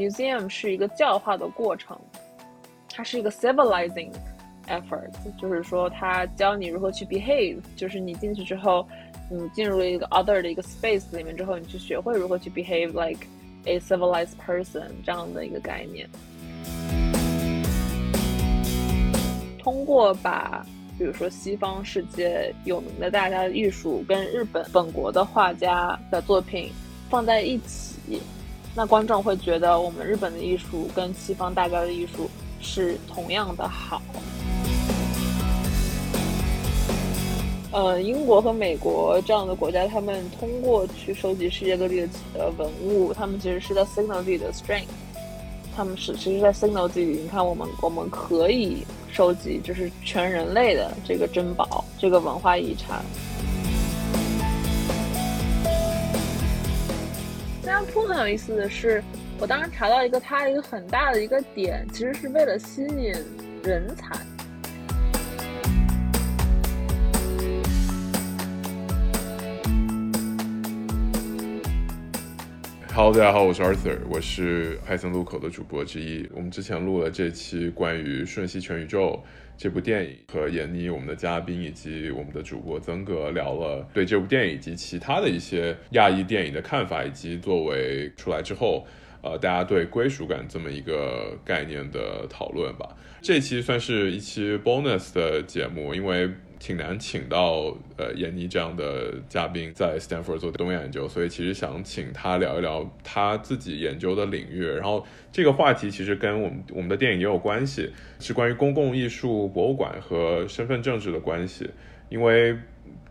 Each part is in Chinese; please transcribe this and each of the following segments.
Museum 是一个教化的过程，它是一个 civilizing effort，就是说它教你如何去 behave，就是你进去之后。你进入一个 other 的一个 space 里面之后，你去学会如何去 behave like a civilized person 这样的一个概念。通过把比如说西方世界有名的大家的艺术跟日本本国的画家的作品放在一起，那观众会觉得我们日本的艺术跟西方大家的艺术是同样的好。呃，英国和美国这样的国家，他们通过去收集世界各地的呃文物，他们其实是在 signal 自己的 strength。他们是其实，在 signal 自己，你看，我们我们可以收集，就是全人类的这个珍宝，这个文化遗产。当初很有意思的是，我当时查到一个它一个很大的一个点，其实是为了吸引人才。Hello，大家好，我是 Arthur，我是派森路口的主播之一。我们之前录了这期关于《瞬息全宇宙》这部电影，和闫妮我们的嘉宾以及我们的主播曾哥聊了对这部电影以及其他的一些亚裔电影的看法，以及作为出来之后，呃，大家对归属感这么一个概念的讨论吧。这期算是一期 bonus 的节目，因为。挺难请到呃闫妮这样的嘉宾在 Stanford 做东亚研究，所以其实想请他聊一聊他自己研究的领域。然后这个话题其实跟我们我们的电影也有关系，是关于公共艺术博物馆和身份政治的关系。因为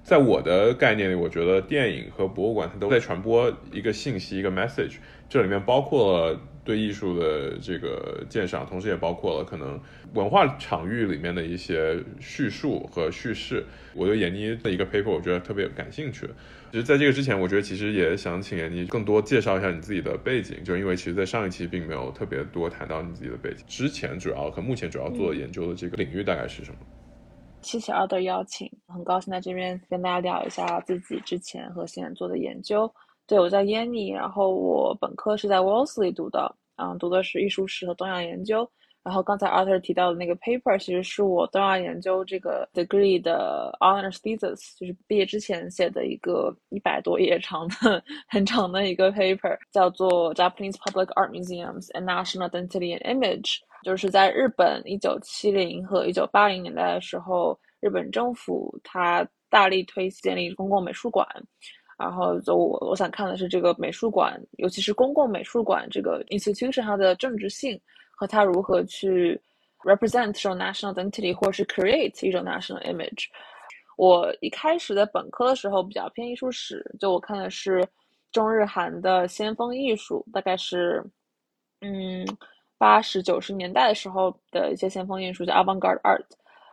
在我的概念里，我觉得电影和博物馆它都在传播一个信息，一个 message，这里面包括了。对艺术的这个鉴赏，同时也包括了可能文化场域里面的一些叙述和叙事。我对闫妮的一个 paper，我觉得特别感兴趣。其实在这个之前，我觉得其实也想请闫妮更多介绍一下你自己的背景，就因为其实，在上一期并没有特别多谈到你自己的背景。之前主要和目前主要做研究的这个领域大概是什么？谢谢二的邀请，很高兴在这边跟大家聊一下自己之前和现在做的研究。对，我叫 Yanni，然后我本科是在 Wellesley 读的，嗯，读的是艺术史和东亚研究。然后刚才 Arthur 提到的那个 paper，其实是我东亚研究这个 degree 的 honors thesis，就是毕业之前写的一个一百多页长的很长的一个 paper，叫做 Japanese Public Art Museums and National Identity and Image，就是在日本一九七零和一九八零年代的时候，日本政府它大力推建立公共美术馆。然后就我我想看的是这个美术馆，尤其是公共美术馆这个 institution 它的政治性和它如何去 represent 这种 national identity 或是 create 一种 national image。我一开始在本科的时候比较偏艺术史，就我看的是中日韩的先锋艺术，大概是嗯八十九十年代的时候的一些先锋艺术叫 avant-garde art。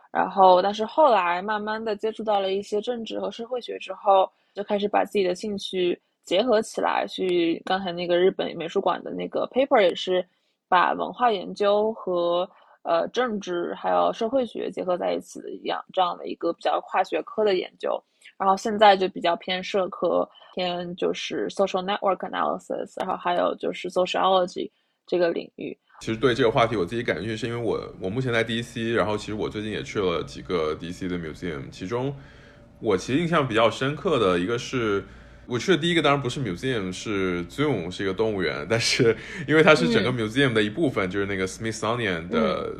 然后但是后来慢慢的接触到了一些政治和社会学之后。就开始把自己的兴趣结合起来，去刚才那个日本美术馆的那个 paper 也是把文化研究和呃政治还有社会学结合在一起的一样这样的一个比较跨学科的研究。然后现在就比较偏社科，偏就是 social network analysis，然后还有就是 sociology 这个领域。其实对这个话题我自己感兴趣，是因为我我目前在 DC，然后其实我最近也去了几个 DC 的 museum，其中。我其实印象比较深刻的一个是，我去的第一个当然不是 museum，是 zoo，是一个动物园。但是因为它是整个 museum 的一部分，就是那个 Smithsonian 的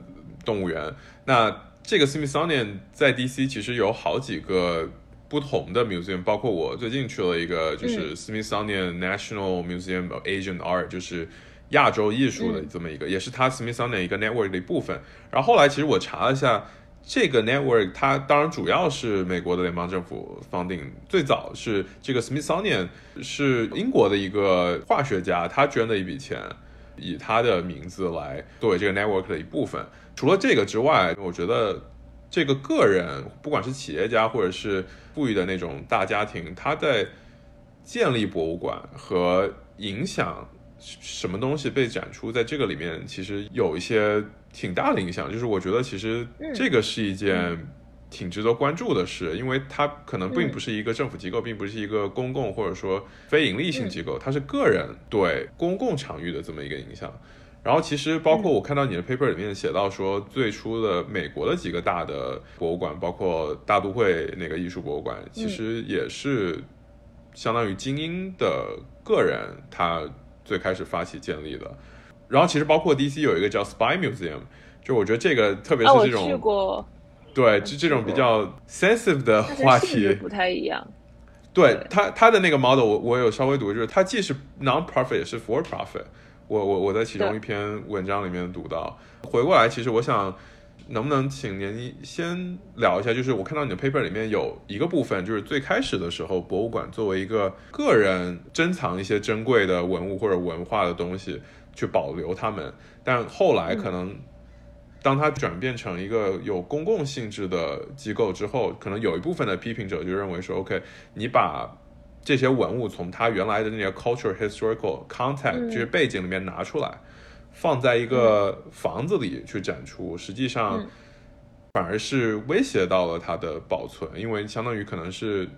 动物园。那这个 Smithsonian 在 DC 其实有好几个不同的 museum，包括我最近去了一个，就是 Smithsonian National Museum of Asian Art，就是亚洲艺术的这么一个，也是它 Smithsonian 一个 network 的一部分。然后后来其实我查了一下。这个 network 它当然主要是美国的联邦政府 funding，最早是这个 Smithsonian 是英国的一个化学家，他捐了一笔钱，以他的名字来作为这个 network 的一部分。除了这个之外，我觉得这个个人，不管是企业家或者是富裕的那种大家庭，他在建立博物馆和影响什么东西被展出，在这个里面其实有一些挺大的影响。就是我觉得其实这个是一件挺值得关注的事，因为它可能并不是一个政府机构，并不是一个公共或者说非盈利性机构，它是个人对公共场域的这么一个影响。然后其实包括我看到你的 paper 里面写到说，最初的美国的几个大的博物馆，包括大都会那个艺术博物馆，其实也是相当于精英的个人他最开始发起建立的。然后其实包括 DC 有一个叫 Spy Museum，就我觉得这个特别是这种，去过，对，就这种比较 sensitive 的话题不太一样。对他他的那个 model 我我有稍微读，就是它既是 non-profit 也是 for profit。我我我在其中一篇文章里面读到，回过来，其实我想，能不能请您先聊一下，就是我看到你的 paper 里面有一个部分，就是最开始的时候，博物馆作为一个个人珍藏一些珍贵的文物或者文化的东西去保留它们，但后来可能当它转变成一个有公共性质的机构之后，可能有一部分的批评者就认为说，OK，你把这些文物从它原来的那些 cultural historical context 这些背景里面拿出来，放在一个房子里去展出，实际上反而是威胁到了它的保存，因为相当于可能是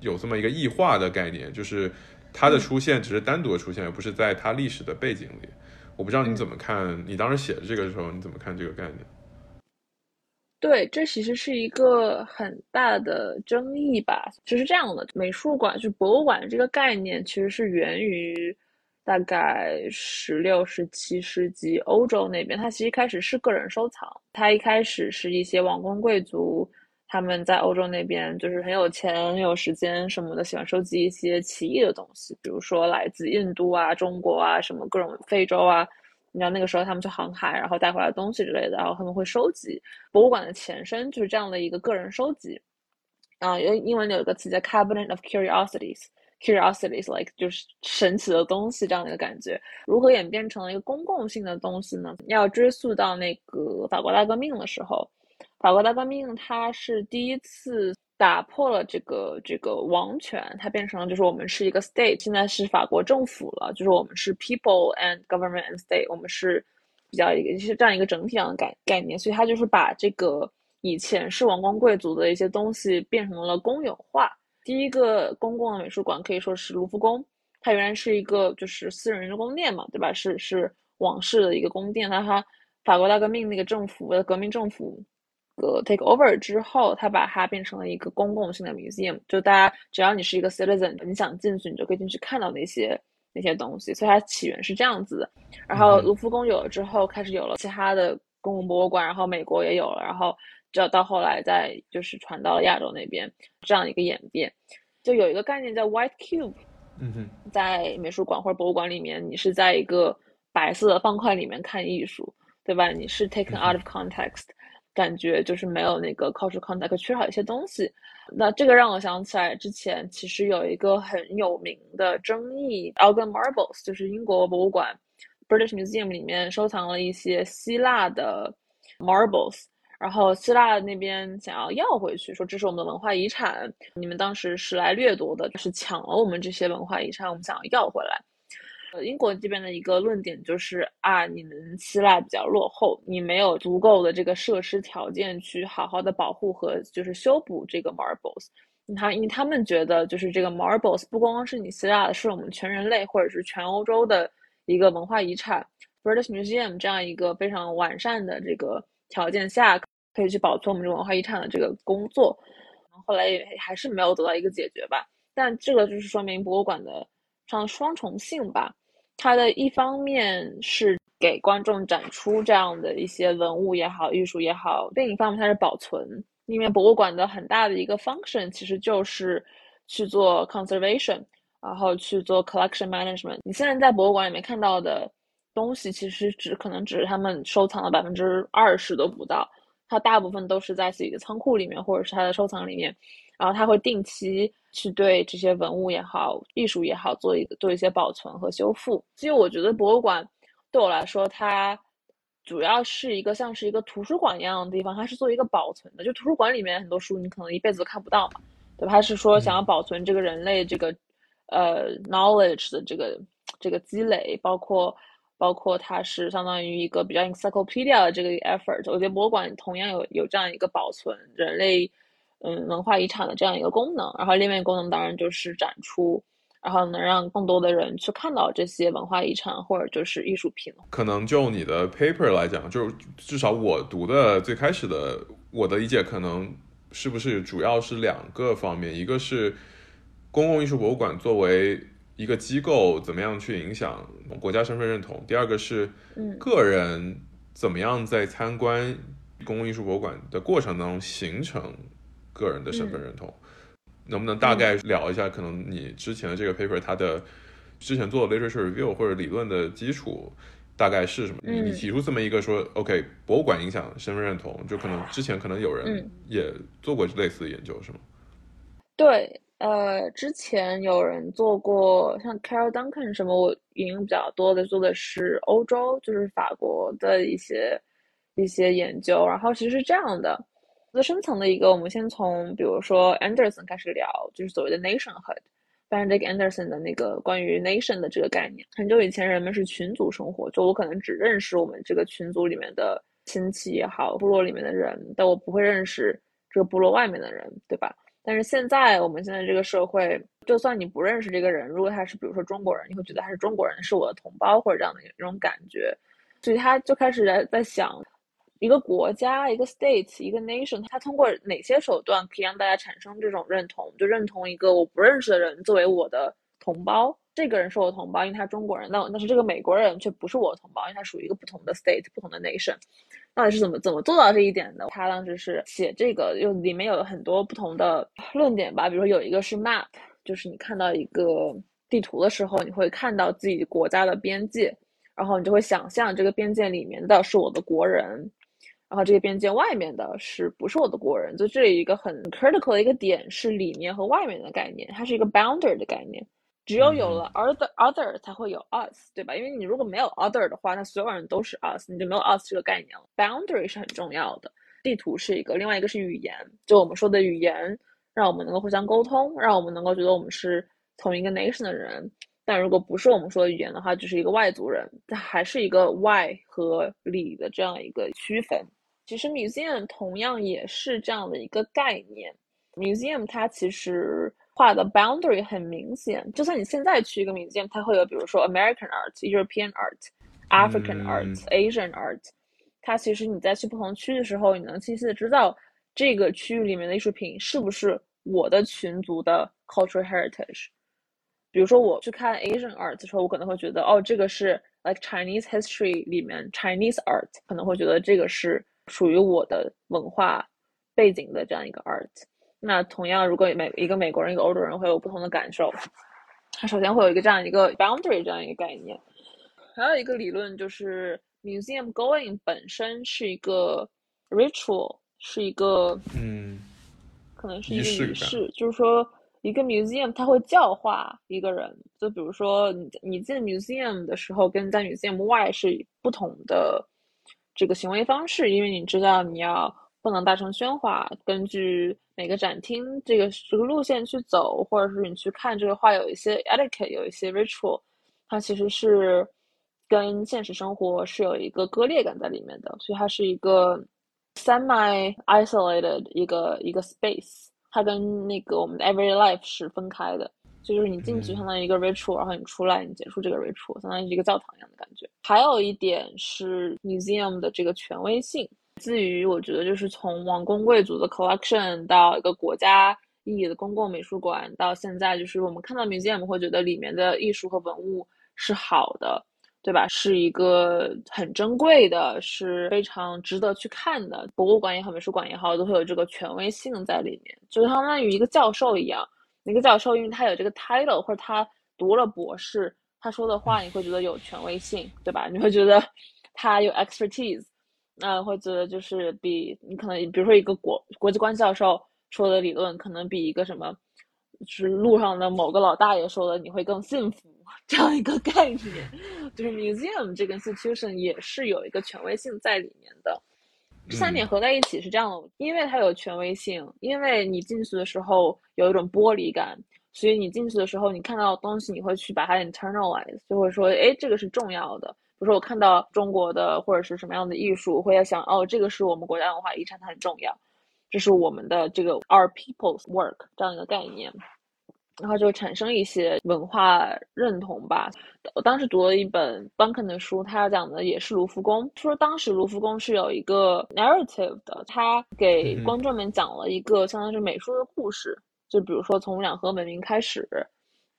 有这么一个异化的概念，就是它的出现只是单独的出现，而不是在它历史的背景里。我不知道你怎么看，你当时写的这个时候你怎么看这个概念？对，这其实是一个很大的争议吧。就是这样的，美术馆就博物馆这个概念，其实是源于大概十六、十七世纪欧洲那边。它其实一开始是个人收藏，它一开始是一些王公贵族，他们在欧洲那边就是很有钱、很有时间什么的，喜欢收集一些奇异的东西，比如说来自印度啊、中国啊、什么各种非洲啊。你知道那个时候他们去航海，然后带回来东西之类的，然后他们会收集。博物馆的前身就是这样的一个个人收集。啊，有英文有一个词叫 cabinet of Curiosities curiosities like 就是神奇的东西这样的一个感觉。如何演变成了一个公共性的东西呢？要追溯到那个法国大革命的时候，法国大革命它是第一次。打破了这个这个王权，它变成了就是我们是一个 state，现在是法国政府了，就是我们是 people and government and state，我们是比较一个就是这样一个整体上的概概念，所以它就是把这个以前是王公贵族的一些东西变成了公有化。第一个公共的美术馆可以说是卢浮宫，它原来是一个就是私人的宫殿嘛，对吧？是是王室的一个宫殿，但它法国大革命那个政府的革命政府。个 take over 之后，它把它变成了一个公共性的 museum，就大家只要你是一个 citizen，你想进去，你就可以进去看到那些那些东西。所以它起源是这样子的。然后卢浮宫有了之后，开始有了其他的公共博物馆，然后美国也有了，然后这到后来再就是传到了亚洲那边，这样一个演变。就有一个概念叫 white cube，嗯哼，在美术馆或者博物馆里面，你是在一个白色的方块里面看艺术，对吧？你是 taken out of context。感觉就是没有那个 cultural context，缺少一些东西。那这个让我想起来，之前其实有一个很有名的争议，Elgin Marbles，就是英国博物馆 British Museum 里面收藏了一些希腊的 marbles，然后希腊那边想要要回去，说这是我们的文化遗产，你们当时是来掠夺的，是抢了我们这些文化遗产，我们想要要回来。英国这边的一个论点就是啊，你们希腊比较落后，你没有足够的这个设施条件去好好的保护和就是修补这个 marbles。他因为他们觉得就是这个 marbles 不光光是你希腊的，是我们全人类或者是全欧洲的一个文化遗产。British Museum 这样一个非常完善的这个条件下，可以去保存我们这文化遗产的这个工作，后来也还是没有得到一个解决吧。但这个就是说明博物馆的上双重性吧。它的一方面是给观众展出这样的一些文物也好、艺术也好；另一方面，它是保存。因为博物馆的很大的一个 function 其实就是去做 conservation，然后去做 collection management。你现在在博物馆里面看到的东西，其实只可能只是他们收藏的百分之二十都不到。它大部分都是在自己的仓库里面或者是他的收藏里面，然后他会定期去对这些文物也好、艺术也好做一个做一些保存和修复。其实我觉得博物馆对我来说，它主要是一个像是一个图书馆一样的地方，它是做一个保存的。就图书馆里面很多书，你可能一辈子都看不到嘛，对吧？它是说想要保存这个人类这个呃 knowledge 的这个这个积累，包括包括它是相当于一个比较 encyclopedia 的这个 effort。我觉得博物馆同样有有这样一个保存人类嗯文化遗产的这样一个功能。然后另外一个功能当然就是展出。然后能让更多的人去看到这些文化遗产或者就是艺术品。可能就你的 paper 来讲，就是至少我读的最开始的我的理解，可能是不是主要是两个方面，一个是公共艺术博物馆作为一个机构怎么样去影响国家身份认同，第二个是个人怎么样在参观公共艺术博物馆的过程当中形成个人的身份认同。能不能大概聊一下，可能你之前的这个 paper 它的之前做的 literature review 或者理论的基础大概是什么？你你提出这么一个说，OK，博物馆影响身份认同，就可能之前可能有人也做过类似的研究，是吗？对，呃，之前有人做过，像 Carol Duncan 什么，我引用比较多的做的是欧洲，就是法国的一些一些研究，然后其实是这样的。最深层的一个，我们先从比如说 Anderson 开始聊，就是所谓的 nationhood，Benedict Anderson 的那个关于 nation 的这个概念。很久以前人们是群族生活，就我可能只认识我们这个群组里面的亲戚也好，部落里面的人，但我不会认识这个部落外面的人，对吧？但是现在我们现在这个社会，就算你不认识这个人，如果他是比如说中国人，你会觉得他是中国人，是我的同胞或者这样的一种感觉，所以他就开始在在想。一个国家、一个 state、一个 nation，他通过哪些手段可以让大家产生这种认同？就认同一个我不认识的人作为我的同胞，这个人是我同胞，因为他中国人。那但是这个美国人却不是我同胞，因为他属于一个不同的 state、不同的 nation。到底是怎么怎么做到这一点的？他当时是写这个，又里面有很多不同的论点吧。比如说有一个是 map，就是你看到一个地图的时候，你会看到自己国家的边界，然后你就会想象这个边界里面的是我的国人。然后这个边界外面的是不是我的国人？就这里一个很 critical 的一个点是里面和外面的概念，它是一个 boundary 的概念。只有有了 other other 才会有 us，对吧？因为你如果没有 other 的话，那所有人都是 us，你就没有 us 这个概念了。boundary 是很重要的。地图是一个，另外一个是语言，就我们说的语言，让我们能够互相沟通，让我们能够觉得我们是同一个 nation 的人。但如果不是我们说的语言的话，就是一个外族人，它还是一个外和里的这样一个区分。其实 museum 同样也是这样的一个概念，museum 它其实画的 boundary 很明显，就算你现在去一个 museum，它会有比如说 American art、European art、African art、Asian art，它其实你在去不同区的时候，你能清晰的知道这个区域里面的艺术品是不是我的群族的 cultural heritage。比如说我去看 Asian art 的时候，我可能会觉得哦，这个是 like Chinese history 里面 Chinese art，可能会觉得这个是。属于我的文化背景的这样一个 art，那同样，如果美一个美国人一个欧洲人会有不同的感受，他首先会有一个这样一个 boundary 这样一个概念，还有一个理论就是 museum going 本身是一个 ritual，是一个嗯，可能是一个仪式，就是说一个 museum 它会教化一个人，就比如说你你进 museum 的时候跟在 museum 外是不同的。这个行为方式，因为你知道你要不能大声喧哗，根据每个展厅这个这个路线去走，或者是你去看这个画，有一些 etiquette，有一些 ritual，它其实是跟现实生活是有一个割裂感在里面的，所以它是一个 semi isolated 一个一个 space，它跟那个我们的 everyday life 是分开的。就是你进去相当于一个 ritual，然后你出来你结束这个 ritual，相当于一个教堂一样的感觉。还有一点是 museum 的这个权威性，至于我觉得就是从王公贵族的 collection 到一个国家意义的公共美术馆，到现在就是我们看到 museum 会觉得里面的艺术和文物是好的，对吧？是一个很珍贵的，是非常值得去看的。博物馆也好，美术馆也好，都会有这个权威性在里面，就相当于一个教授一样。一个教授，因为他有这个 title，或者他读了博士，他说的话你会觉得有权威性，对吧？你会觉得他有 expertise，那会觉得就是比你可能比如说一个国国际关系教授说的理论，可能比一个什么，就是路上的某个老大爷说的你会更幸福这样一个概念，就是 museum 这个 institution 也是有一个权威性在里面的。这三点合在一起是这样的，因为它有权威性，因为你进去的时候有一种剥离感，所以你进去的时候你看到东西你会去把它 internalize，就会说，哎，这个是重要的。比如说我看到中国的或者是什么样的艺术，会要想，哦，这个是我们国家文化遗产，它很重要，这是我们的这个 our people's work 这样一个概念。然后就产生一些文化认同吧。我当时读了一本 Bunken 的书，他讲的也是卢浮宫。说当时卢浮宫是有一个 narrative 的，他给观众们讲了一个相当于是美术的故事。就比如说从两河文明开始，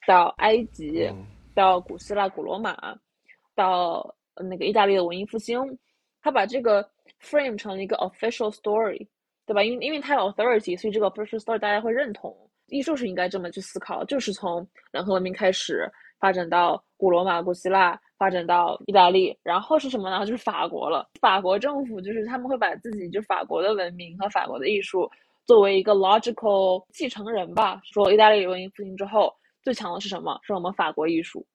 到埃及，到古希腊、古罗马，到那个意大利的文艺复兴，他把这个 frame 成了一个 official story，对吧？因为因为它有 authority，所以这个 official story 大家会认同。艺术是应该这么去思考，就是从两河文明开始发展到古罗马、古希腊，发展到意大利，然后是什么呢？就是法国了。法国政府就是他们会把自己就法国的文明和法国的艺术作为一个 logical 继承人吧。说意大利文艺复兴之后最强的是什么？是我们法国艺术。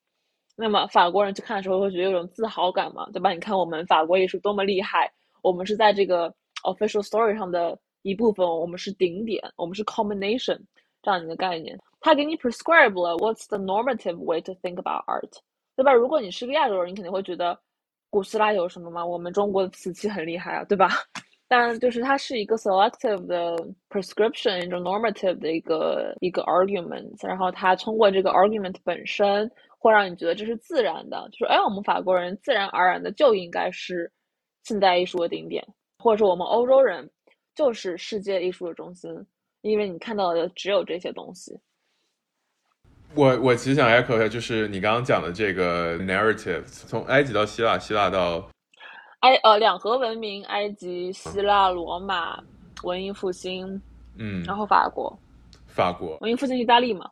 那么法国人去看的时候会觉得有种自豪感嘛，对吧？你看我们法国艺术多么厉害，我们是在这个 official story 上的一部分，我们是顶点，我们是 combination。这样一个概念，他给你 prescribe 了 what's the normative way to think about art，对吧？如果你是个亚洲人，你肯定会觉得古希腊有什么吗？我们中国的瓷器很厉害啊，对吧？但就是它是一个 selective 的 prescription，一种 normative 的一个一个 argument，然后它通过这个 argument 本身，会让你觉得这是自然的，就是哎，我们法国人自然而然的就应该是现代艺术的顶点，或者说我们欧洲人就是世界艺术的中心。因为你看到的只有这些东西。我我其实想 echo 一下，就是你刚刚讲的这个 narrative，从埃及到希腊，希腊到埃呃两河文明，埃及、希腊、罗马、文艺复兴，嗯，然后法国，法国文艺复兴，意大利嘛。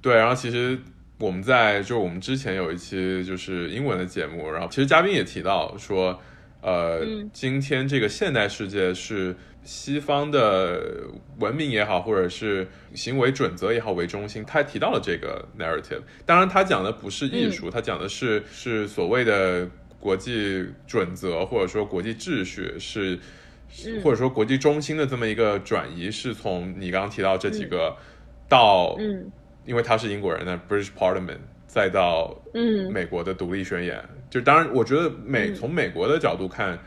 对，然后其实我们在就我们之前有一期就是英文的节目，然后其实嘉宾也提到说，呃，今天这个现代世界是。西方的文明也好，或者是行为准则也好为中心，他提到了这个 narrative。当然，他讲的不是艺术，他讲的是是所谓的国际准则，或者说国际秩序，是或者说国际中心的这么一个转移，是从你刚刚提到这几个到，嗯，因为他是英国人的 British Parliament，再到嗯美国的独立宣言。就当然，我觉得美从美国的角度看。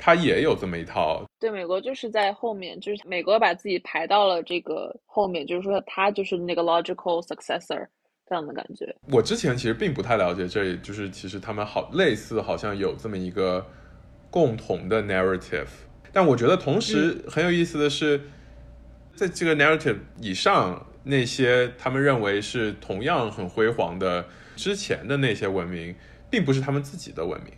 他也有这么一套，对，美国就是在后面，就是美国把自己排到了这个后面，就是说他就是那个 logical successor 这样的感觉。我之前其实并不太了解，这就是其实他们好类似，好像有这么一个共同的 narrative。但我觉得同时很有意思的是，在这个 narrative 以上，那些他们认为是同样很辉煌的之前的那些文明，并不是他们自己的文明。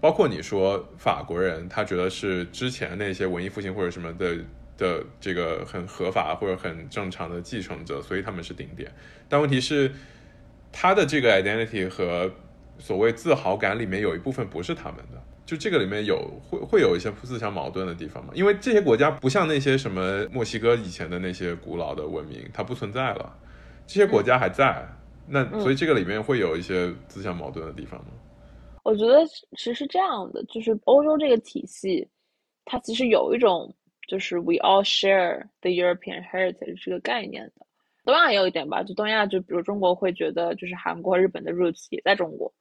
包括你说法国人，他觉得是之前那些文艺复兴或者什么的的这个很合法或者很正常的继承者，所以他们是顶点。但问题是，他的这个 identity 和所谓自豪感里面有一部分不是他们的，就这个里面有会会有一些自相矛盾的地方吗？因为这些国家不像那些什么墨西哥以前的那些古老的文明，它不存在了，这些国家还在，那所以这个里面会有一些自相矛盾的地方吗？我觉得其实是这样的，就是欧洲这个体系，它其实有一种就是 we all share the European heritage 这个概念的。东亚也有一点吧，就东亚，就比如中国会觉得就是韩国、日本的 roots 也在中国，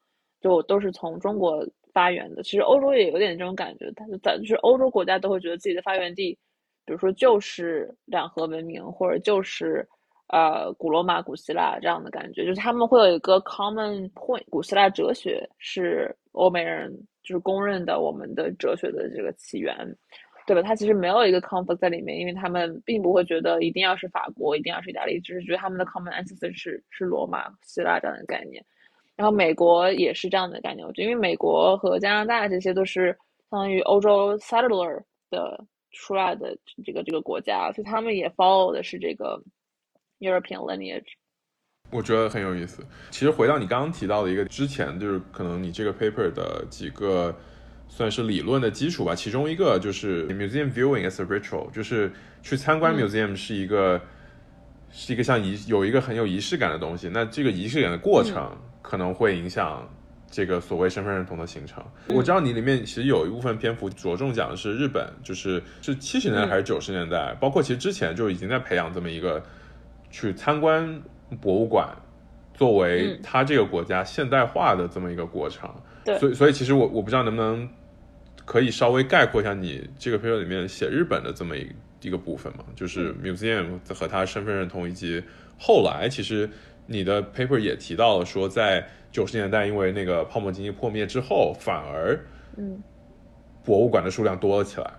就都是从中国发源的。其实欧洲也有点这种感觉，它就在就是欧洲国家都会觉得自己的发源地，比如说就是两河文明，或者就是。呃，古罗马、古希腊这样的感觉，就是他们会有一个 common point。古希腊哲学是欧美人就是公认的我们的哲学的这个起源，对吧？它其实没有一个 comfort 在里面，因为他们并不会觉得一定要是法国，一定要是意大利，只是觉得他们的 common ancestor 是是罗马、希腊这样的概念。然后美国也是这样的概念，我觉得因为美国和加拿大这些都是相当于欧洲 settler 的出来的这个这个国家，所以他们也 follow 的是这个。European lineage，我觉得很有意思。其实回到你刚刚提到的一个之前，就是可能你这个 paper 的几个算是理论的基础吧。其中一个就是 museum viewing as a ritual，就是去参观 museum 是一个是一个像仪有一个很有仪式感的东西。那这个仪式感的过程可能会影响。这个所谓身份认同的形成，我知道你里面其实有一部分篇幅着重讲的是日本，就是是七十年代还是九十年代，包括其实之前就已经在培养这么一个去参观博物馆，作为他这个国家现代化的这么一个过程。对，所以所以其实我我不知道能不能可以稍微概括一下你这个 paper 里面写日本的这么一一个部分嘛，就是 museum 和他身份认同，以及后来其实你的 paper 也提到了说在。九十年代，因为那个泡沫经济破灭之后，反而，嗯，博物馆的数量多了起来。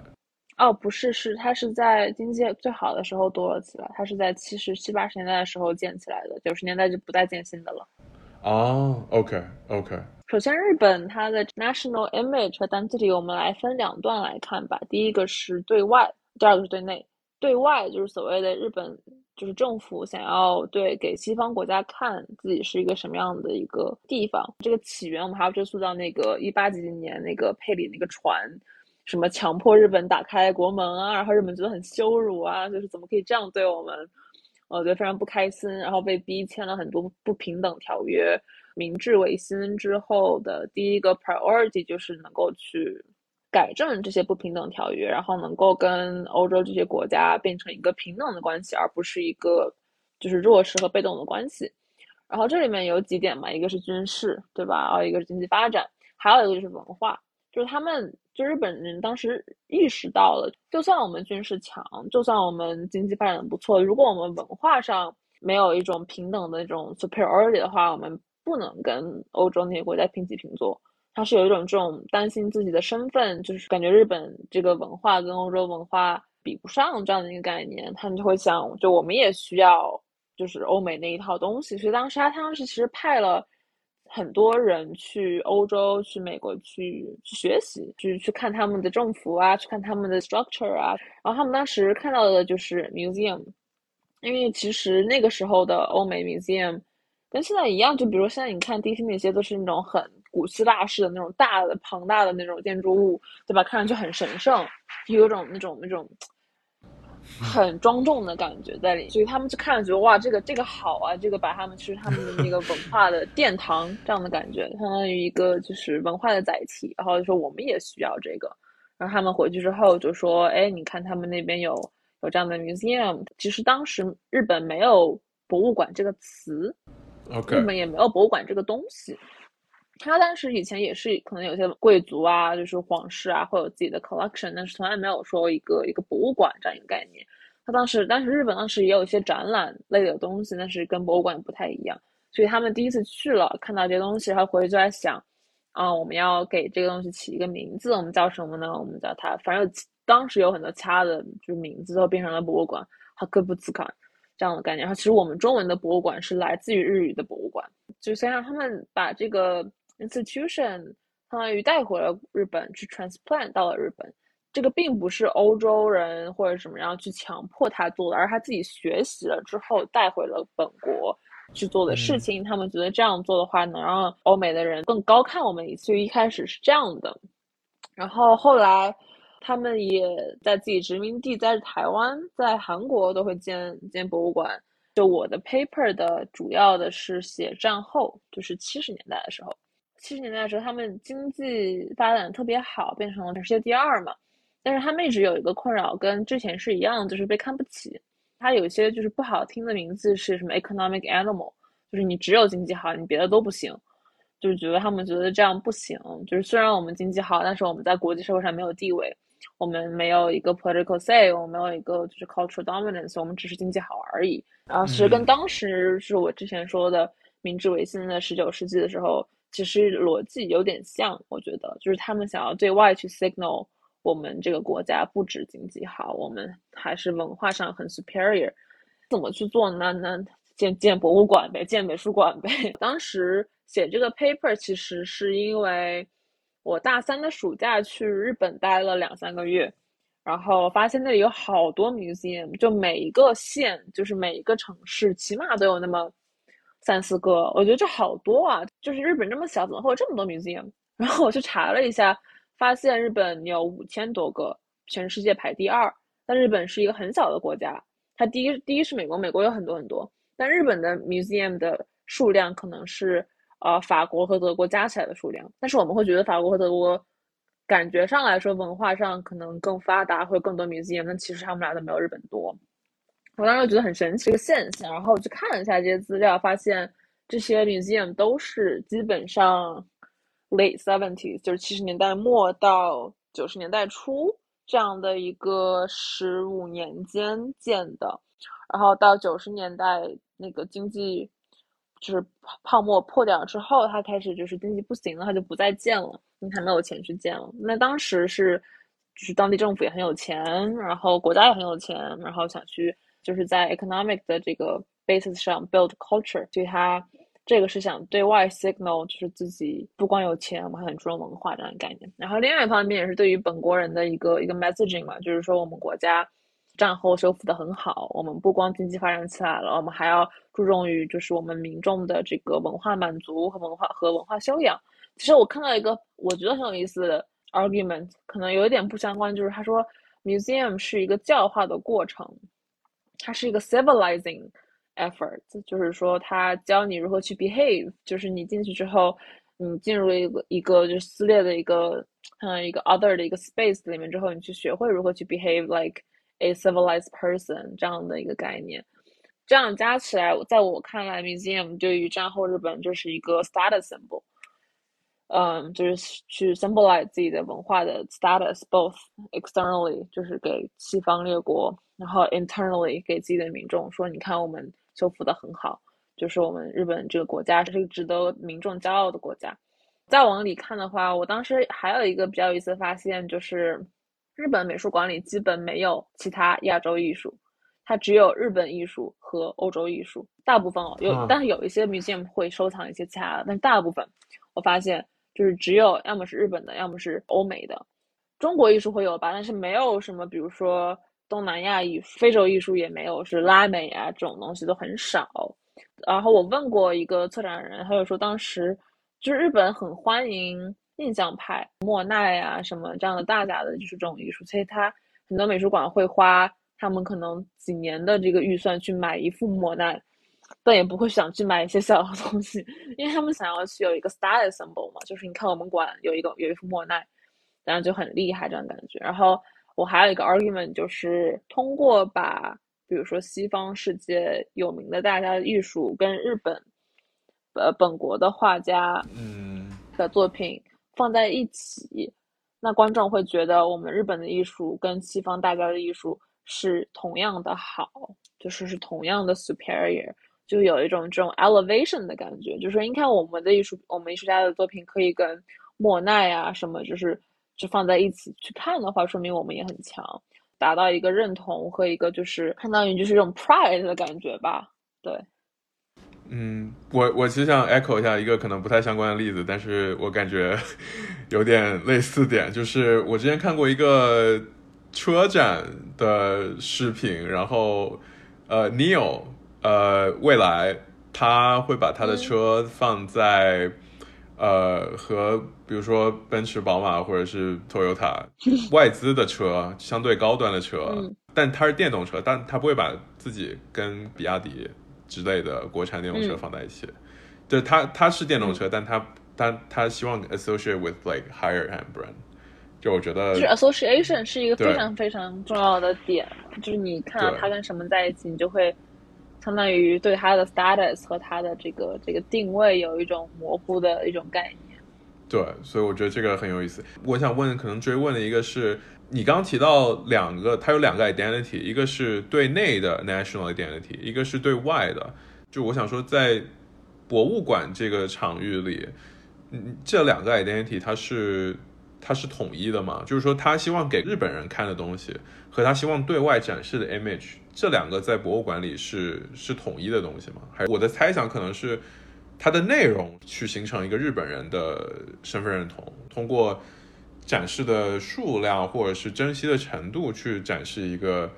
哦，不是，是它是在经济最好的时候多了起来。它是在七十七八十年代的时候建起来的，九十年代就不再建新的了。哦，OK，OK。首先，日本它的 national image 和 identity，我们来分两段来看吧。第一个是对外，第二个是对内。对外就是所谓的日本。就是政府想要对给西方国家看自己是一个什么样的一个地方，这个起源我们还要追溯到那个一八几几年那个佩里那个船，什么强迫日本打开国门啊，然后日本觉得很羞辱啊，就是怎么可以这样对我们，我觉得非常不开心，然后被逼签了很多不平等条约。明治维新之后的第一个 priority 就是能够去。改正这些不平等条约，然后能够跟欧洲这些国家变成一个平等的关系，而不是一个就是弱势和被动的关系。然后这里面有几点嘛，一个是军事，对吧？然后一个是经济发展，还有一个就是文化。就是他们，就日本人当时意识到了，就算我们军事强，就算我们经济发展的不错，如果我们文化上没有一种平等的那种 superiority 的话，我们不能跟欧洲那些国家平起平坐。他是有一种这种担心自己的身份，就是感觉日本这个文化跟欧洲文化比不上这样的一个概念，他们就会想，就我们也需要就是欧美那一套东西。所以当时他当时其实派了很多人去欧洲、去美国去去学习，去去看他们的政府啊，去看他们的 structure 啊。然后他们当时看到的就是 museum，因为其实那个时候的欧美 museum 跟现在一样，就比如现在你看迪士尼那些都是那种很。古希腊式的那种大的、庞大的那种建筑物，对吧？看上去很神圣，有种那种那种 很庄重的感觉在里。所以他们就看了觉得哇，这个这个好啊，这个把他们是他们的那个 文化的殿堂这样的感觉，相当于一个就是文化的载体。然后就说我们也需要这个。然后他们回去之后就说：“哎，你看他们那边有有这样的 museum。其实当时日本没有博物馆这个词，日本也没有博物馆这个东西。”他当时以前也是可能有些贵族啊，就是皇室啊，会有自己的 collection，但是从来没有说一个一个博物馆这样一个概念。他当时，但是日本当时也有一些展览类的东西，但是跟博物馆不太一样。所以他们第一次去了，看到这些东西，然后回去就在想，啊，我们要给这个东西起一个名字，我们叫什么呢？我们叫它，反正当时有很多其他的就是名字都变成了博物馆，哈克布兹卡这样的概念。然后其实我们中文的博物馆是来自于日语的博物馆，就先让他们把这个。Institution 相当于带回了日本，去 transplant 到了日本。这个并不是欧洲人或者什么样去强迫他做的，而他自己学习了之后带回了本国去做的事情。他们觉得这样做的话，能让欧美的人更高看我们一次。一开始是这样的，然后后来他们也在自己殖民地，在台湾、在韩国都会建建博物馆。就我的 paper 的主要的是写战后，就是七十年代的时候。七十年代的时候，他们经济发展特别好，变成了全世界第二嘛。但是他们一直有一个困扰，跟之前是一样，就是被看不起。他有一些就是不好听的名字，是什么 economic animal，就是你只有经济好，你别的都不行。就是觉得他们觉得这样不行。就是虽然我们经济好，但是我们在国际社会上没有地位，我们没有一个 political say，我们没有一个就是 cultural dominance，我们只是经济好而已。然后其实跟当时是我之前说的明治维新的十九世纪的时候。其实逻辑有点像，我觉得就是他们想要对外去 signal 我们这个国家不止经济好，我们还是文化上很 superior。怎么去做呢？那建建博物馆呗，建美术馆呗。当时写这个 paper 其实是因为我大三的暑假去日本待了两三个月，然后发现那里有好多 museum，就每一个县，就是每一个城市，起码都有那么。三四个，我觉得这好多啊！就是日本这么小，怎么会有这么多 museum？然后我去查了一下，发现日本有五千多个，全世界排第二。但日本是一个很小的国家，它第一第一是美国，美国有很多很多，但日本的 museum 的数量可能是呃法国和德国加起来的数量。但是我们会觉得法国和德国感觉上来说文化上可能更发达，会更多 museum，但其实他们俩都没有日本多。我当时觉得很神奇一个现象，然后我去看了一下这些资料，发现这些 museum 都是基本上 late seventies，就是七十年代末到九十年代初。这样的一个十五年间建的，然后到九十年代那个经济就是泡沫破掉之后，它开始就是经济不行了，它就不再建了，因为它没有钱去建了。那当时是就是当地政府也很有钱，然后国家也很有钱，然后想去就是在 economic 的这个 basis 上 build culture，所以它。这个是想对外 signal，就是自己不光有钱，我们还很注重文化这样的概念。然后另外一方面也是对于本国人的一个一个 messaging 嘛，就是说我们国家战后修复的很好，我们不光经济发展起来了，我们还要注重于就是我们民众的这个文化满足和文化和文化修养。其实我看到一个我觉得很有意思的 argument，可能有一点不相关，就是他说 museum 是一个教化的过程，它是一个 civilizing。effort 就是说，它教你如何去 behave，就是你进去之后，你进入一个一个就是撕裂的一个嗯一个 other 的一个 space 里面之后，你去学会如何去 behave like a civilized person 这样的一个概念。这样加起来，在我看来，museum 对于战后日本就是一个 status symbol。嗯，就是去 symbolize 自己的文化的 status，both externally 就是给西方列国，然后 internally 给自己的民众说，你看我们。修复的很好，就是我们日本这个国家是一个值得民众骄傲的国家。再往里看的话，我当时还有一个比较有意思的发现，就是日本美术馆里基本没有其他亚洲艺术，它只有日本艺术和欧洲艺术。大部分哦，有，但是有一些 museum 会收藏一些其他的，但大部分我发现就是只有要么是日本的，要么是欧美的。中国艺术会有吧，但是没有什么，比如说。东南亚艺、非洲艺术也没有，是拉美啊这种东西都很少。然后我问过一个策展人，他就说当时就是日本很欢迎印象派、莫奈啊什么这样的大家的就是这种艺术，所以他很多美术馆会花他们可能几年的这个预算去买一幅莫奈，但也不会想去买一些小的东西，因为他们想要去有一个 style symbol 嘛，就是你看我们馆有一个有一幅莫奈，然后就很厉害这样感觉，然后。我还有一个 argument，就是通过把比如说西方世界有名的大家的艺术跟日本，呃本国的画家嗯的作品放在一起，那观众会觉得我们日本的艺术跟西方大家的艺术是同样的好，就是是同样的 superior，就有一种这种 elevation 的感觉，就是说你看我们的艺术，我们艺术家的作品可以跟莫奈啊什么就是。就放在一起去看的话，说明我们也很强，达到一个认同和一个就是相当于就是一种 pride 的感觉吧。对，嗯，我我其实想 echo 一下一个可能不太相关的例子，但是我感觉 有点类似点，就是我之前看过一个车展的视频，然后呃，Neil 呃，未来他会把他的车放在。呃，和比如说奔驰、宝马或者是 Toyota 外资的车，相对高端的车，但它是电动车，但它不会把自己跟比亚迪之类的国产电动车放在一起。就是它它是电动车，但它它它希望 associate with like higher end brand。就我觉得，就是 association 是一个非常非常重要的点，就是你看到它跟什么在一起，你就会。相当于对它的 status 和它的这个这个定位有一种模糊的一种概念。对，所以我觉得这个很有意思。我想问，可能追问的一个是，你刚提到两个，它有两个 identity，一个是对内的 national identity，一个是对外的。就我想说，在博物馆这个场域里，嗯，这两个 identity 它是它是统一的吗？就是说，他希望给日本人看的东西和他希望对外展示的 image。这两个在博物馆里是是统一的东西吗？还我的猜想可能是它的内容去形成一个日本人的身份认同，通过展示的数量或者是珍惜的程度去展示一个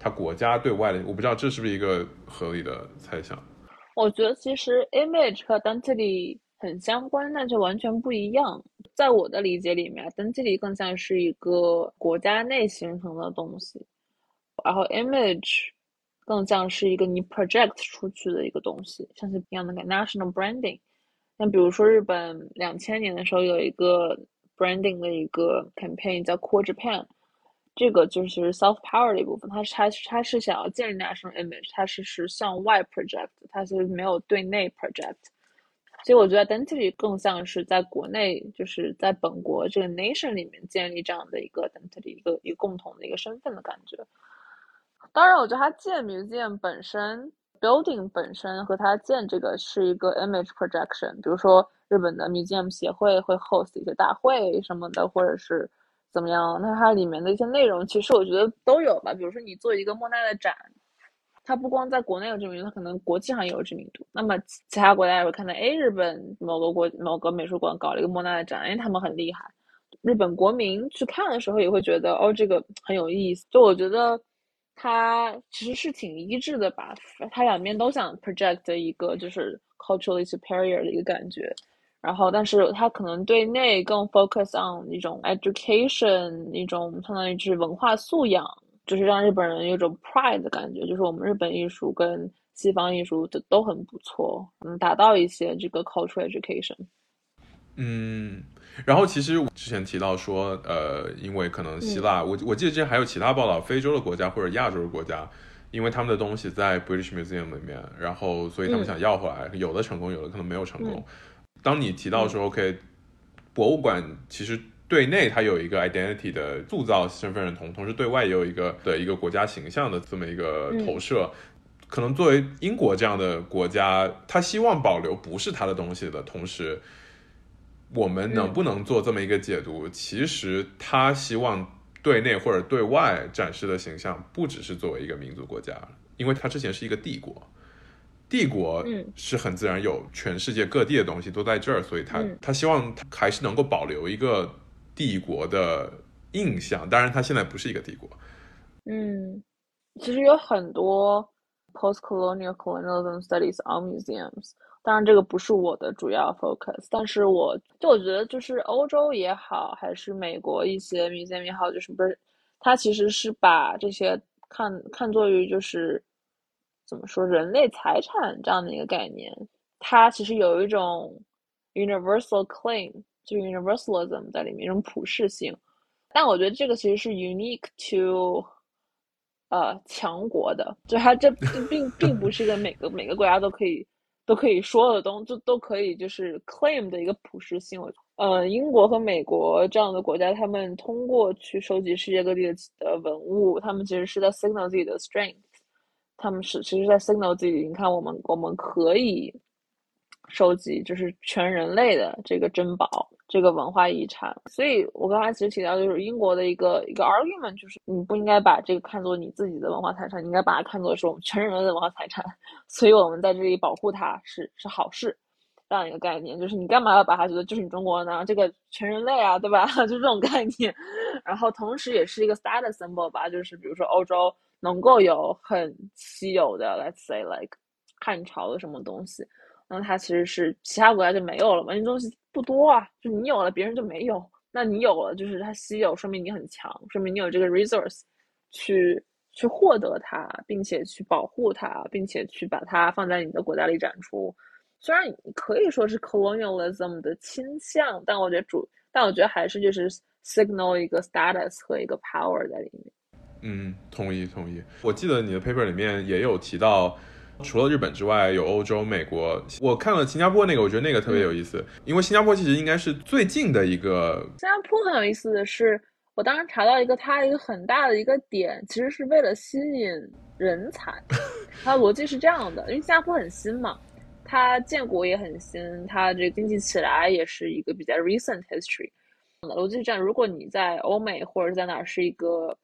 他国家对外的。我不知道这是不是一个合理的猜想。我觉得其实 image 和 identity 很相关，但却完全不一样。在我的理解里面，identity 更像是一个国家内形成的东西，然后 image 更像是一个你 project 出去的一个东西，像是一样的 national branding。那比如说日本两千年的时候有一个 branding 的一个 campaign 叫 Cool Japan。这个就是 self power 的一部分，它是它它是想要建立 national image，它是是向外 project，它是没有对内 project，所以我觉得 identity 更像是在国内，就是在本国这个 nation 里面建立这样的一个 identity，一个一个共同的一个身份的感觉。当然，我觉得它建 museum 本身 building 本身和它建这个是一个 image projection，比如说日本的 museum 协会会 host 一些大会什么的，或者是。怎么样？那它里面的一些内容，其实我觉得都有吧。比如说，你做一个莫奈的展，它不光在国内有知名度，它可能国际上也有知名度。那么其他国家也会看到，哎，日本某个国某个美术馆搞了一个莫奈的展，哎，他们很厉害。日本国民去看的时候也会觉得，哦，这个很有意思。就我觉得它其实是挺一致的吧，它两边都想 project 一个就是 culturally superior 的一个感觉。然后，但是他可能对内更 focus on 一种 education，一种相当于就是文化素养，就是让日本人有种 pride 的感觉，就是我们日本艺术跟西方艺术都都很不错，能达到一些这个 cultural education。嗯，然后其实我之前提到说，呃，因为可能希腊，我我记得之前还有其他报道，非洲的国家或者亚洲的国家，因为他们的东西在 British Museum 里面，然后所以他们想要回来，有的成功，有的可能没有成功。当你提到说，OK，博物馆其实对内它有一个 identity 的塑造身份认同，同时对外也有一个的一个国家形象的这么一个投射。可能作为英国这样的国家，他希望保留不是他的东西的同时，我们能不能做这么一个解读？其实他希望对内或者对外展示的形象，不只是作为一个民族国家，因为他之前是一个帝国。帝国是很自然有全世界各地的东西都在这儿，所以他他希望他还是能够保留一个帝国的印象。当然，他现在不是一个帝国。嗯，其实有很多 post-colonial colonialism studies on museums。当然，这个不是我的主要 focus。但是我就我觉得，就是欧洲也好，还是美国一些 museum 也好，就是不是它其实是把这些看看作于就是。怎么说人类财产这样的一个概念，它其实有一种 universal claim，就 universalism 在里面，一种普适性。但我觉得这个其实是 unique to，呃，强国的，就它这并并不是一个每个每个国家都可以都可以说的东，就都可以就是 claim 的一个普适性。呃，英国和美国这样的国家，他们通过去收集世界各地的的文物，他们其实是在 signal 自己的 strength。他们是其实，在 signal 自己，你看，我们我们可以收集，就是全人类的这个珍宝，这个文化遗产。所以我刚才其实提到，就是英国的一个一个 argument，就是你不应该把这个看作你自己的文化财产，你应该把它看作是我们全人类的文化财产。所以我们在这里保护它是是好事，这样一个概念。就是你干嘛要把它觉得就是你中国呢？这个全人类啊，对吧？就这种概念。然后同时也是一个 status symbol 吧，就是比如说欧洲。能够有很稀有的，let's say like 汉朝的什么东西，那它其实是其他国家就没有了嘛？那东西不多啊，就你有了，别人就没有。那你有了，就是它稀有，说明你很强，说明你有这个 resource 去去获得它，并且去保护它，并且去把它放在你的国家里展出。虽然可以说是 colonialism 的倾向，但我觉得主，但我觉得还是就是 signal 一个 status 和一个 power 在里面。嗯，同意同意。我记得你的 paper 里面也有提到，除了日本之外，有欧洲、美国。我看了新加坡那个，我觉得那个特别有意思，因为新加坡其实应该是最近的一个。新加坡很有意思的是，我当时查到一个它一个很大的一个点，其实是为了吸引人才。它逻辑是这样的，因为新加坡很新嘛，它建国也很新，它这经济起来也是一个比较 recent history。逻辑是这样，如果你在欧美或者在哪是一个。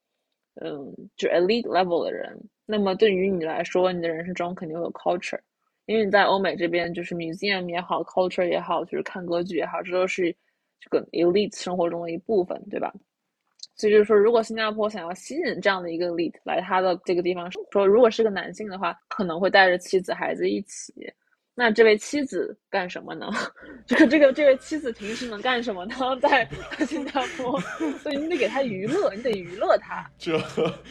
嗯，就 elite level 的人，那么对于你来说，你的人生中肯定有 culture，因为你在欧美这边就是 museum 也好，culture 也好，就是看歌剧也好，这都是这个 elite 生活中的一部分，对吧？所以就是说，如果新加坡想要吸引这样的一个 elite 来他的这个地方，说如果是个男性的话，可能会带着妻子孩子一起，那这位妻子干什么呢？这个这个这位妻子平时能干什么呢？在 新加坡，所以你得给他娱乐，你得娱乐他。这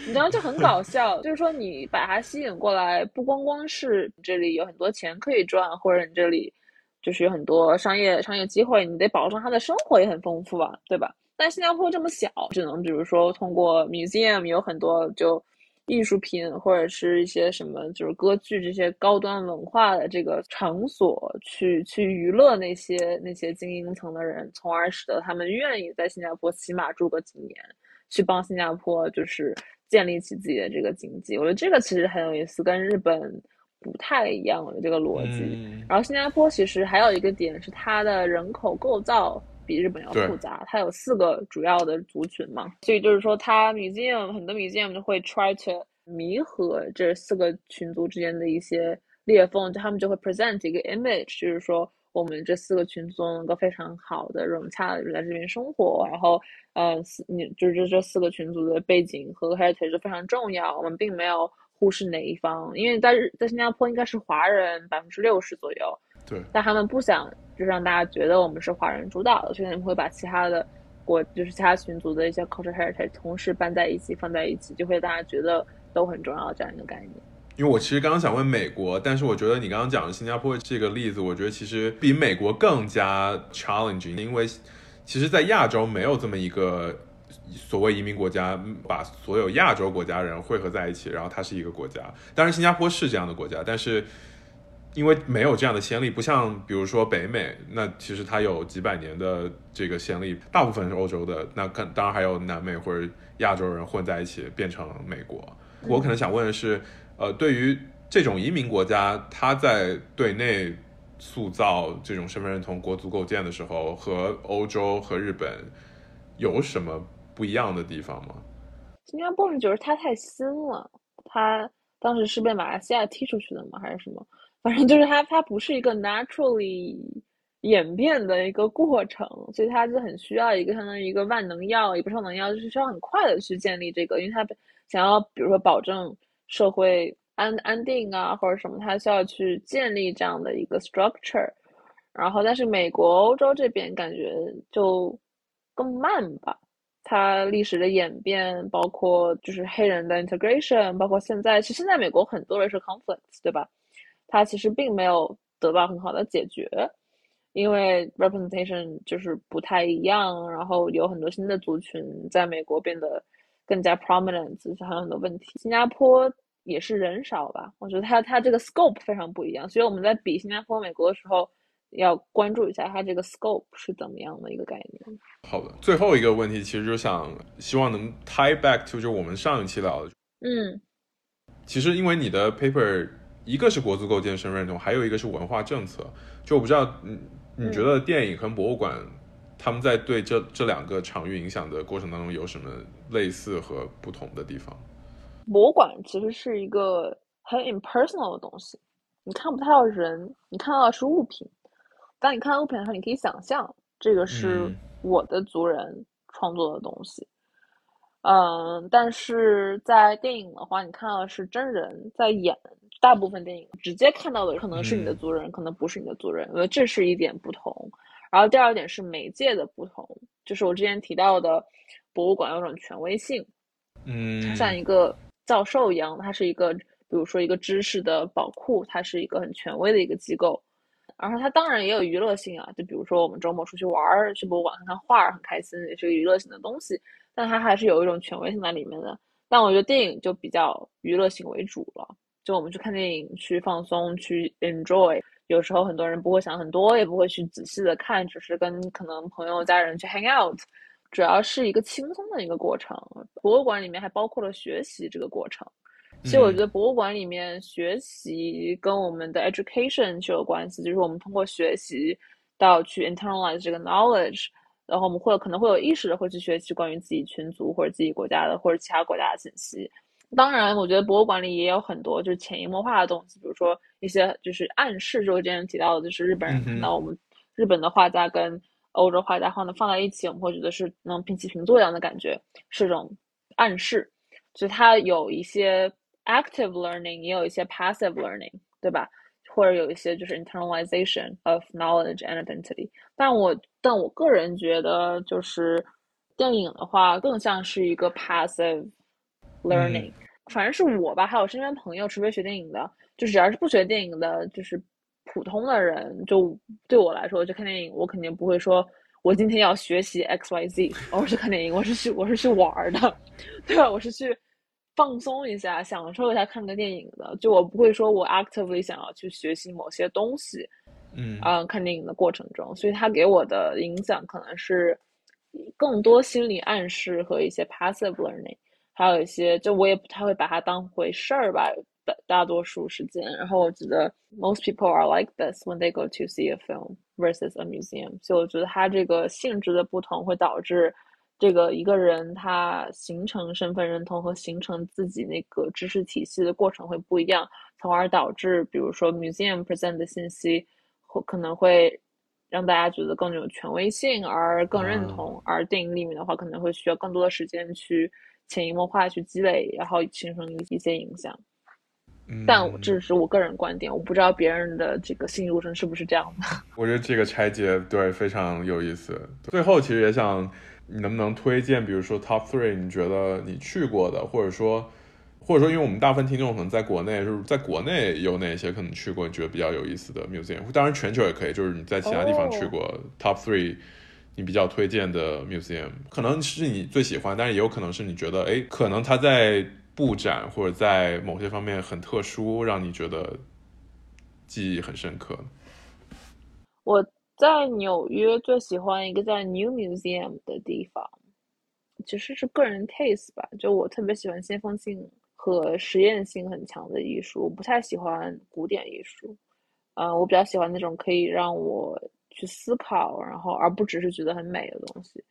你知道这很搞笑，就是说你把他吸引过来，不光光是这里有很多钱可以赚，或者你这里就是有很多商业商业机会，你得保证他的生活也很丰富啊，对吧？但新加坡这么小，只能比如说通过 museum 有很多就。艺术品或者是一些什么，就是歌剧这些高端文化的这个场所，去去娱乐那些那些精英层的人，从而使得他们愿意在新加坡起码住个几年，去帮新加坡就是建立起自己的这个经济。我觉得这个其实很有意思，跟日本不太一样的这个逻辑。然后新加坡其实还有一个点是它的人口构造。比日本要复杂，它有四个主要的族群嘛，所以就是说，它 museum 很多 museum 就会 try to 弥合这四个群族之间的一些裂缝，就他们就会 present 一个 image，就是说我们这四个群族能够非常好的融洽的在这边生活，然后，呃，你就是这这四个群族的背景和 heritage 非常重要，我们并没有忽视哪一方，因为在日在新加坡应该是华人百分之六十左右。对，但他们不想就让大家觉得我们是华人主导的，所以他们会把其他的国，就是其他群族的一些 culture heritage 同时搬在一起，放在一起，就会大家觉得都很重要这样一个概念。因为我其实刚刚想问美国，但是我觉得你刚刚讲的新加坡这个例子，我觉得其实比美国更加 challenging，因为其实，在亚洲没有这么一个所谓移民国家，把所有亚洲国家人汇合在一起，然后它是一个国家。当然，新加坡是这样的国家，但是。因为没有这样的先例，不像比如说北美，那其实它有几百年的这个先例，大部分是欧洲的，那看当然还有南美或者亚洲人混在一起变成美国。我可能想问的是，呃，对于这种移民国家，它在对内塑造这种身份认同、国足构建的时候，和欧洲和日本有什么不一样的地方吗？新加坡是觉得它太新了，它当时是被马来西亚踢出去的吗？还是什么？反正就是它，它不是一个 naturally 演变的一个过程，所以它就很需要一个相当于一个万能药，也不是万能药，就是需要很快的去建立这个，因为它想要比如说保证社会安安定啊或者什么，它需要去建立这样的一个 structure。然后，但是美国、欧洲这边感觉就更慢吧，它历史的演变，包括就是黑人的 integration，包括现在，其实现在美国很多人是 conflicts，对吧？它其实并没有得到很好的解决，因为 representation 就是不太一样，然后有很多新的族群在美国变得更加 prominent，就是还有很多问题。新加坡也是人少吧，我觉得它它这个 scope 非常不一样，所以我们在比新加坡、美国的时候，要关注一下它这个 scope 是怎么样的一个概念。好的，最后一个问题其实就想希望能 tie back to 就我们上一期聊的，嗯，其实因为你的 paper。一个是国足构建身份认同，还有一个是文化政策。就我不知道，你你觉得电影和博物馆，他们在对这这两个场域影响的过程当中有什么类似和不同的地方？博物馆其实是一个很 impersonal 的东西，你看不太到人，你看到的是物品。当你看到物品的时候，你可以想象这个是我的族人创作的东西。但是在电影的话，你看到的是真人在演。大部分电影直接看到的可能是你的族人，可能不是你的族人，因为这是一点不同。然后第二点是媒介的不同，就是我之前提到的，博物馆有种权威性，嗯，像一个教授一样，它是一个，比如说一个知识的宝库，它是一个很权威的一个机构。然后它当然也有娱乐性啊，就比如说我们周末出去玩儿，去博物馆看看画儿，很开心，也是个娱乐性的东西。但它还是有一种权威性在里面的。但我觉得电影就比较娱乐性为主了。就我们去看电影，去放松，去 enjoy。有时候很多人不会想很多，也不会去仔细的看，只是跟可能朋友、家人去 hang out，主要是一个轻松的一个过程。博物馆里面还包括了学习这个过程。其实我觉得博物馆里面学习跟我们的 education 是有关系，就是我们通过学习到去 internalize 这个 knowledge，然后我们会可能会有意识的会去学习关于自己群族或者自己国家的或者其他国家的信息。当然，我觉得博物馆里也有很多就是潜移默化的东西，比如说一些就是暗示，就我之前提到的，就是日本人看到我们日本的画家跟欧洲画家放的放在一起，我们会觉得是能平起平坐一样的感觉，是种暗示。所以它有一些 active learning，也有一些 passive learning，对吧？或者有一些就是 internalization of knowledge and identity。但我但我个人觉得，就是电影的话，更像是一个 passive learning。反正是我吧，还有身边朋友，除非学电影的，就只要是不学电影的，就是普通的人，就对我来说，就看电影，我肯定不会说，我今天要学习 X Y Z，我是看电影，我是去我是去玩的，对吧？我是去放松一下，享受一下看个电影的，就我不会说我 actively 想要去学习某些东西，嗯啊，看电影的过程中，所以他给我的影响可能是更多心理暗示和一些 passive learning。还有一些，就我也不太会把它当回事儿吧，大大多数时间。然后我觉得 most people are like this when they go to see a film versus a museum。所以我觉得它这个性质的不同会导致这个一个人他形成身份认同和形成自己那个知识体系的过程会不一样，从而导致比如说 museum present 的信息或可能会让大家觉得更有权威性而更认同，而电影里面的话可能会需要更多的时间去。潜移默化去积累，然后形成一些影响。但这只是我个人观点，我不知道别人的这个心路程是不是这样的。我觉得这个拆解对非常有意思。最后，其实也想你能不能推荐，比如说 top three，你觉得你去过的，或者说，或者说，因为我们大部分听众可能在国内，就是在国内有哪些可能去过，你觉得比较有意思的 museum？当然，全球也可以，就是你在其他地方去过 top three。你比较推荐的 museum 可能是你最喜欢，但是也有可能是你觉得，哎，可能它在布展或者在某些方面很特殊，让你觉得记忆很深刻。我在纽约最喜欢一个在 New Museum 的地方，其实是个人 taste 吧，就我特别喜欢先锋性和实验性很强的艺术，我不太喜欢古典艺术，嗯，我比较喜欢那种可以让我。去思考，然后而不只是觉得很美的东西。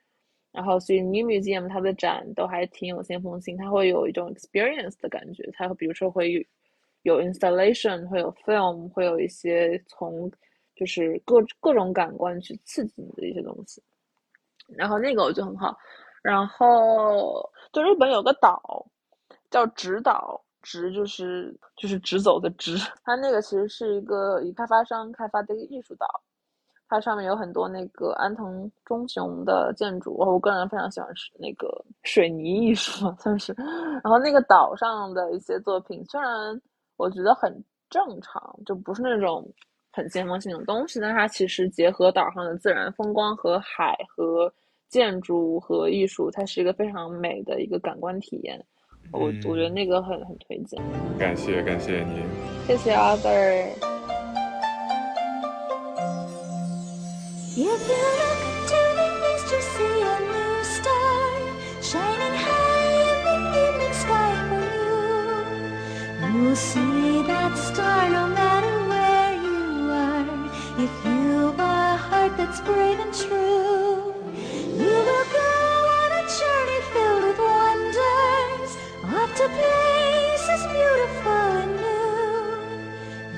然后，所以 New Museum 它的展都还挺有先锋性，它会有一种 experience 的感觉。它比如说会有 installation，会有 film，会有一些从就是各各种感官去刺激你的一些东西。然后那个我就很好。然后就日本有个岛叫直岛，直就是就是直走的直。它那个其实是一个以开发商开发的一个艺术岛。它上面有很多那个安藤忠雄的建筑，我个人非常喜欢是那个水泥艺术，算是。然后那个岛上的一些作品，虽然我觉得很正常，就不是那种很先锋性的东西，但是它其实结合岛上的自然风光和海和建筑和艺术，它是一个非常美的一个感官体验。我我觉得那个很很推荐。感谢感谢你，谢谢 Other。If you look to the east, you see a new star shining high in the evening sky for you. You'll see that star no matter that's brave and true, you will go on a journey filled with wonders, off to places beautiful and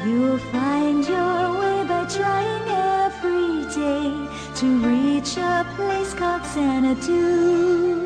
new. You'll find your way by trying every day to reach a place called Xanadu.